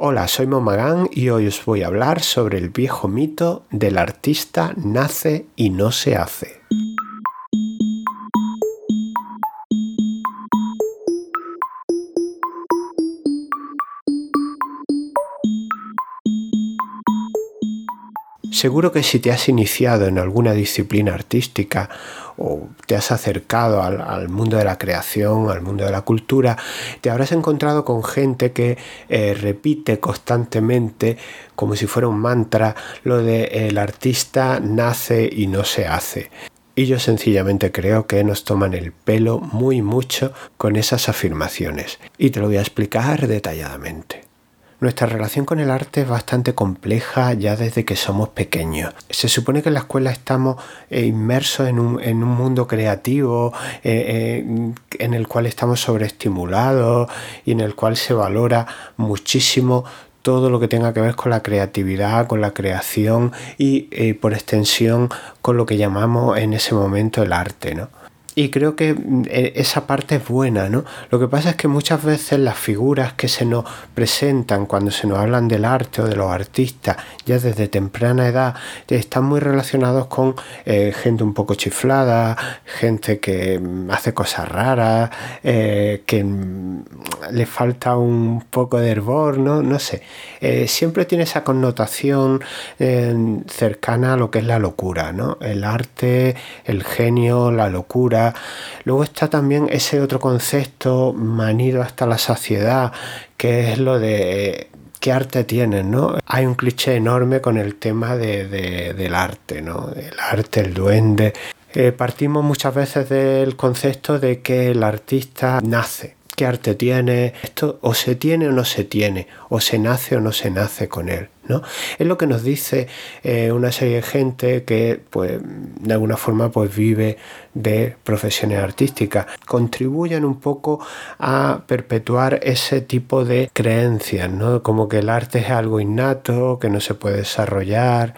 Hola, soy Momagán y hoy os voy a hablar sobre el viejo mito del artista nace y no se hace. Seguro que si te has iniciado en alguna disciplina artística o te has acercado al, mundo de la creación, al mundo de la cultura, te habrás encontrado con gente que eh, repite constantemente, como si fuera un mantra, lo de el artista nace y no se hace. Y yo sencillamente creo que nos toman el pelo muy mucho con esas afirmaciones. Y te lo voy a explicar detalladamente. Nuestra relación con el arte es bastante compleja ya desde que somos pequeños. Se supone que en la escuela estamos eh, inmersos en un, mundo creativo eh, eh, en el cual estamos sobreestimulados y en el cual se valora muchísimo todo lo que tenga que ver con la creatividad, con la creación y por extensión con lo que llamamos en ese momento el arte. ¿no? Y creo que mm, e, esa parte es buena, ¿no? Lo que pasa es que muchas veces las figuras que se nos presentan cuando se nos hablan del arte o de los artistas, ya desde temprana edad, están muy relacionados con eh, gente un poco chiflada, gente que mm, hace cosas raras, eh, que mm, le falta un poco de hervor, ¿no? No sé. Eh, siempre tiene esa connotación cercana a lo que es la locura, ¿no? El arte, el genio, la locura Luego está también ese otro concepto manido hasta la saciedad, que es lo de qué arte tienen, ¿no? Hay un cliché enorme con el tema del arte, ¿no? El arte, el duende. Eh, partimos muchas veces del concepto de que el artista nace. ¿Qué arte tiene? Esto o se tiene o no se tiene, o se nace o no se nace con él. Es lo que nos dice eh, una serie de gente que pues, de alguna forma pues, vive de profesiones artísticas. Contribuyen un poco a perpetuar ese tipo de creencias, ¿no? como que el arte es algo innato, que no se puede desarrollar.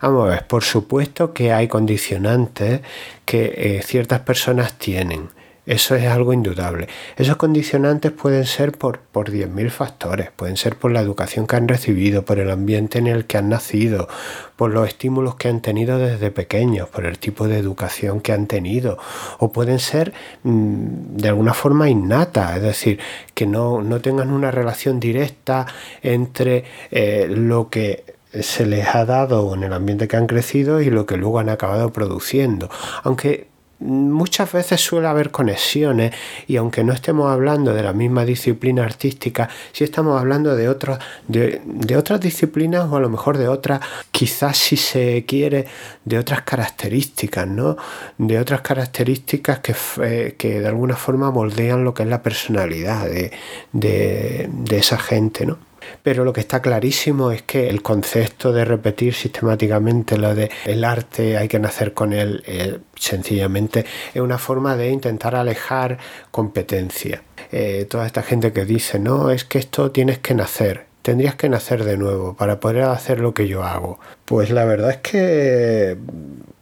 Vamos a ver, por supuesto que hay condicionantes que eh, ciertas personas tienen eso es algo indudable. Esos condicionantes pueden ser por, por 10.000 factores, pueden ser por la educación que han recibido, por el ambiente en el que han nacido, por los estímulos que han tenido desde pequeños, por el tipo de educación que han tenido, o pueden ser mm, de alguna forma innata, es decir, que no, tengan una relación directa entre eh, lo que se les ha dado en el ambiente que han crecido y lo que luego han acabado produciendo. Aunque muchas veces suele haber conexiones y aunque no estemos hablando de la misma disciplina artística, sí estamos hablando de, otras de, otras disciplinas o a lo mejor de otras, quizás si se quiere, de otras características, ¿no? De otras características que, eh, que de alguna forma moldean lo que es la personalidad de, de esa gente, ¿no? Pero lo que está clarísimo es que el concepto de repetir sistemáticamente lo de el arte hay que nacer con él, eh, sencillamente es una forma de intentar alejar competencia. Eh, toda esta gente que dice, no, es que esto tienes que nacer, tendrías que nacer de nuevo para poder hacer lo que yo hago. Pues la verdad es que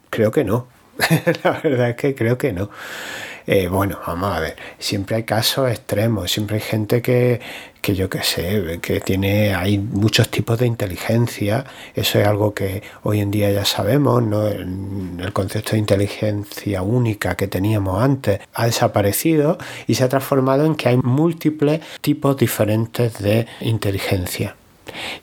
creo que no. la verdad es que creo que no. Eh, bueno, vamos a ver, siempre hay casos extremos, siempre hay gente que, que yo qué sé, que tiene, hay muchos tipos de inteligencia, eso es algo que hoy en día ya sabemos, ¿no? el concepto de inteligencia única que teníamos antes ha desaparecido y se ha transformado en que hay múltiples tipos diferentes de inteligencia.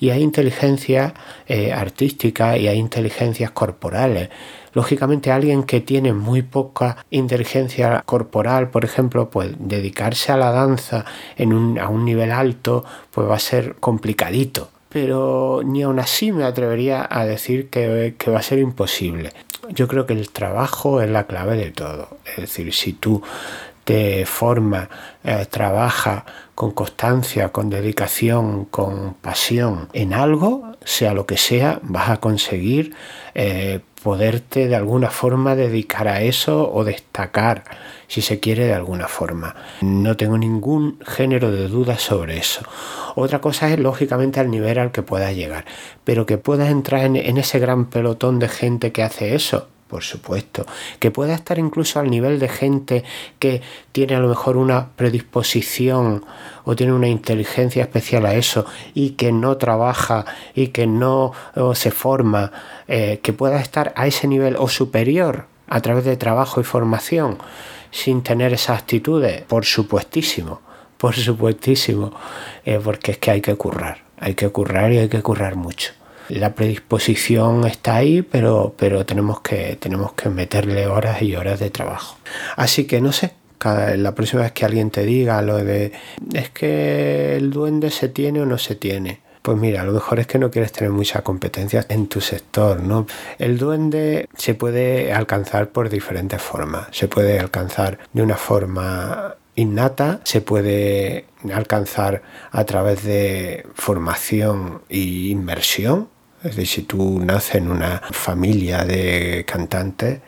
Y hay inteligencia eh, artística y hay inteligencias corporales. Lógicamente alguien que tiene muy poca inteligencia corporal, por ejemplo, pues dedicarse a la danza en un, a un nivel alto, pues va a ser complicadito. Pero ni aún así me atrevería a decir que, que va a ser imposible. Yo creo que el trabajo es la clave de todo. Es decir, si tú te forma, eh, trabaja con constancia, con dedicación, con pasión en algo, sea lo que sea, vas a conseguir eh, poderte de alguna forma dedicar a eso o destacar, si se quiere, de alguna forma. No tengo ningún género de duda sobre eso. Otra cosa es, lógicamente, al nivel al que puedas llegar, pero que puedas entrar en ese gran pelotón de gente que hace eso, por supuesto, que pueda estar incluso al nivel de gente que tiene a lo mejor una predisposición o tiene una inteligencia especial a eso y que no trabaja y que no se forma, eh, que pueda estar a ese nivel o superior a través de trabajo y formación sin tener esas actitudes, por supuestísimo, por supuestísimo, eh, porque es que hay que currar, hay que currar y hay que currar mucho la predisposición está ahí, pero, pero tenemos, que, tenemos que meterle horas y horas de trabajo. Así que no sé, cada, la próxima vez que alguien te diga lo de es que el duende se tiene o no se tiene. Pues mira, a lo mejor es que no quieres tener mucha competencia en tu sector, ¿no? El duende se puede alcanzar por diferentes formas. Se puede alcanzar de una forma innata, se puede alcanzar a través de formación e inmersión, es decir, si tú naces en una familia de cantantes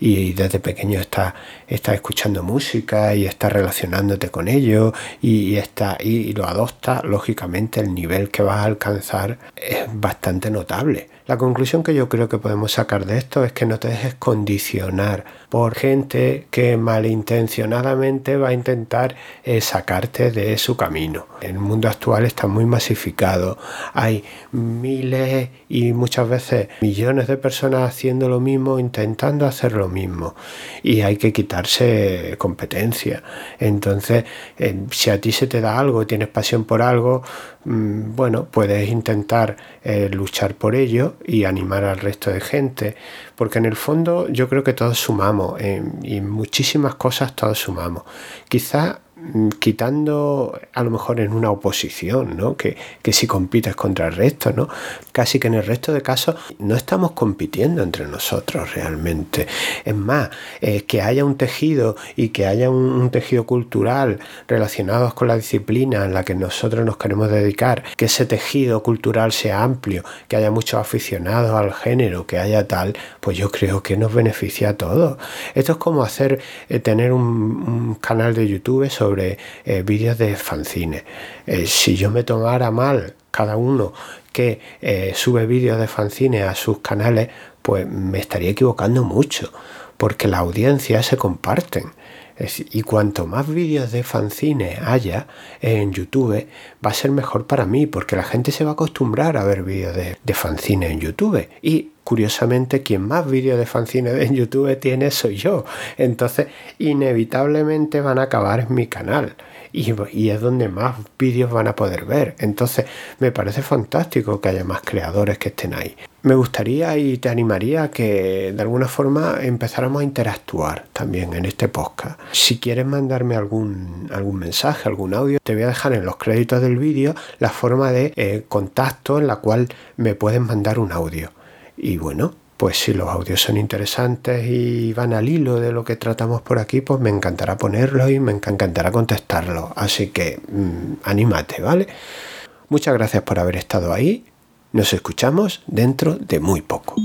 y desde pequeño estás, escuchando música y estás relacionándote con ellos y, está, y lo adoptas, lógicamente el nivel que vas a alcanzar es bastante notable. La conclusión que yo creo que podemos sacar de esto es que no te dejes condicionar por gente que malintencionadamente va a intentar eh, sacarte de su camino. El mundo actual está muy masificado. Hay miles y muchas veces millones de personas haciendo lo mismo, intentando hacer lo mismo. Y hay que quitarse competencia. Entonces, eh, si a ti se te da algo, tienes pasión por algo, mm, bueno, puedes intentar eh, luchar por ello y animar al resto de gente, porque en el fondo yo creo que todos sumamos y en muchísimas cosas todos sumamos. Quizás quitando a lo mejor en una oposición, ¿no? Que, si compites contra el resto, ¿no? Casi que en el resto de casos no estamos compitiendo entre nosotros realmente. Es más, eh, que haya un tejido y que haya un, tejido cultural relacionado con la disciplina en la que nosotros nos queremos dedicar, que ese tejido cultural sea amplio, que haya muchos aficionados al género, que haya tal, pues yo creo que nos beneficia a todos. Esto es como hacer, eh, tener un, un canal de YouTube sobre eh, vídeos de fanzines. Eh, si yo me tomara mal cada uno que eh, sube vídeos de fanzines a sus canales, pues me estaría equivocando mucho, porque las audiencias se comparten. Y cuanto más vídeos de fanzines haya en YouTube, va a ser mejor para mí, porque la gente se va a acostumbrar a ver vídeos de, de fanzines en YouTube. Y curiosamente, quien más vídeos de fanzines en YouTube tiene soy yo. Entonces, inevitablemente van a acabar en mi canal. Y, es donde más vídeos van a poder ver. Entonces, me parece fantástico que haya más creadores que estén ahí me gustaría y te animaría a que de alguna forma empezáramos a interactuar también en este podcast. Si quieres mandarme algún, algún mensaje, algún audio, te voy a dejar en los créditos del vídeo la forma de eh, contacto en la cual me puedes mandar un audio. Y bueno, pues si los audios son interesantes y van al hilo de lo que tratamos por aquí, pues me encantará ponerlos y me encantará contestarlos. Así que mm, anímate, ¿vale? Muchas gracias por haber estado ahí nos escuchamos dentro de muy poco.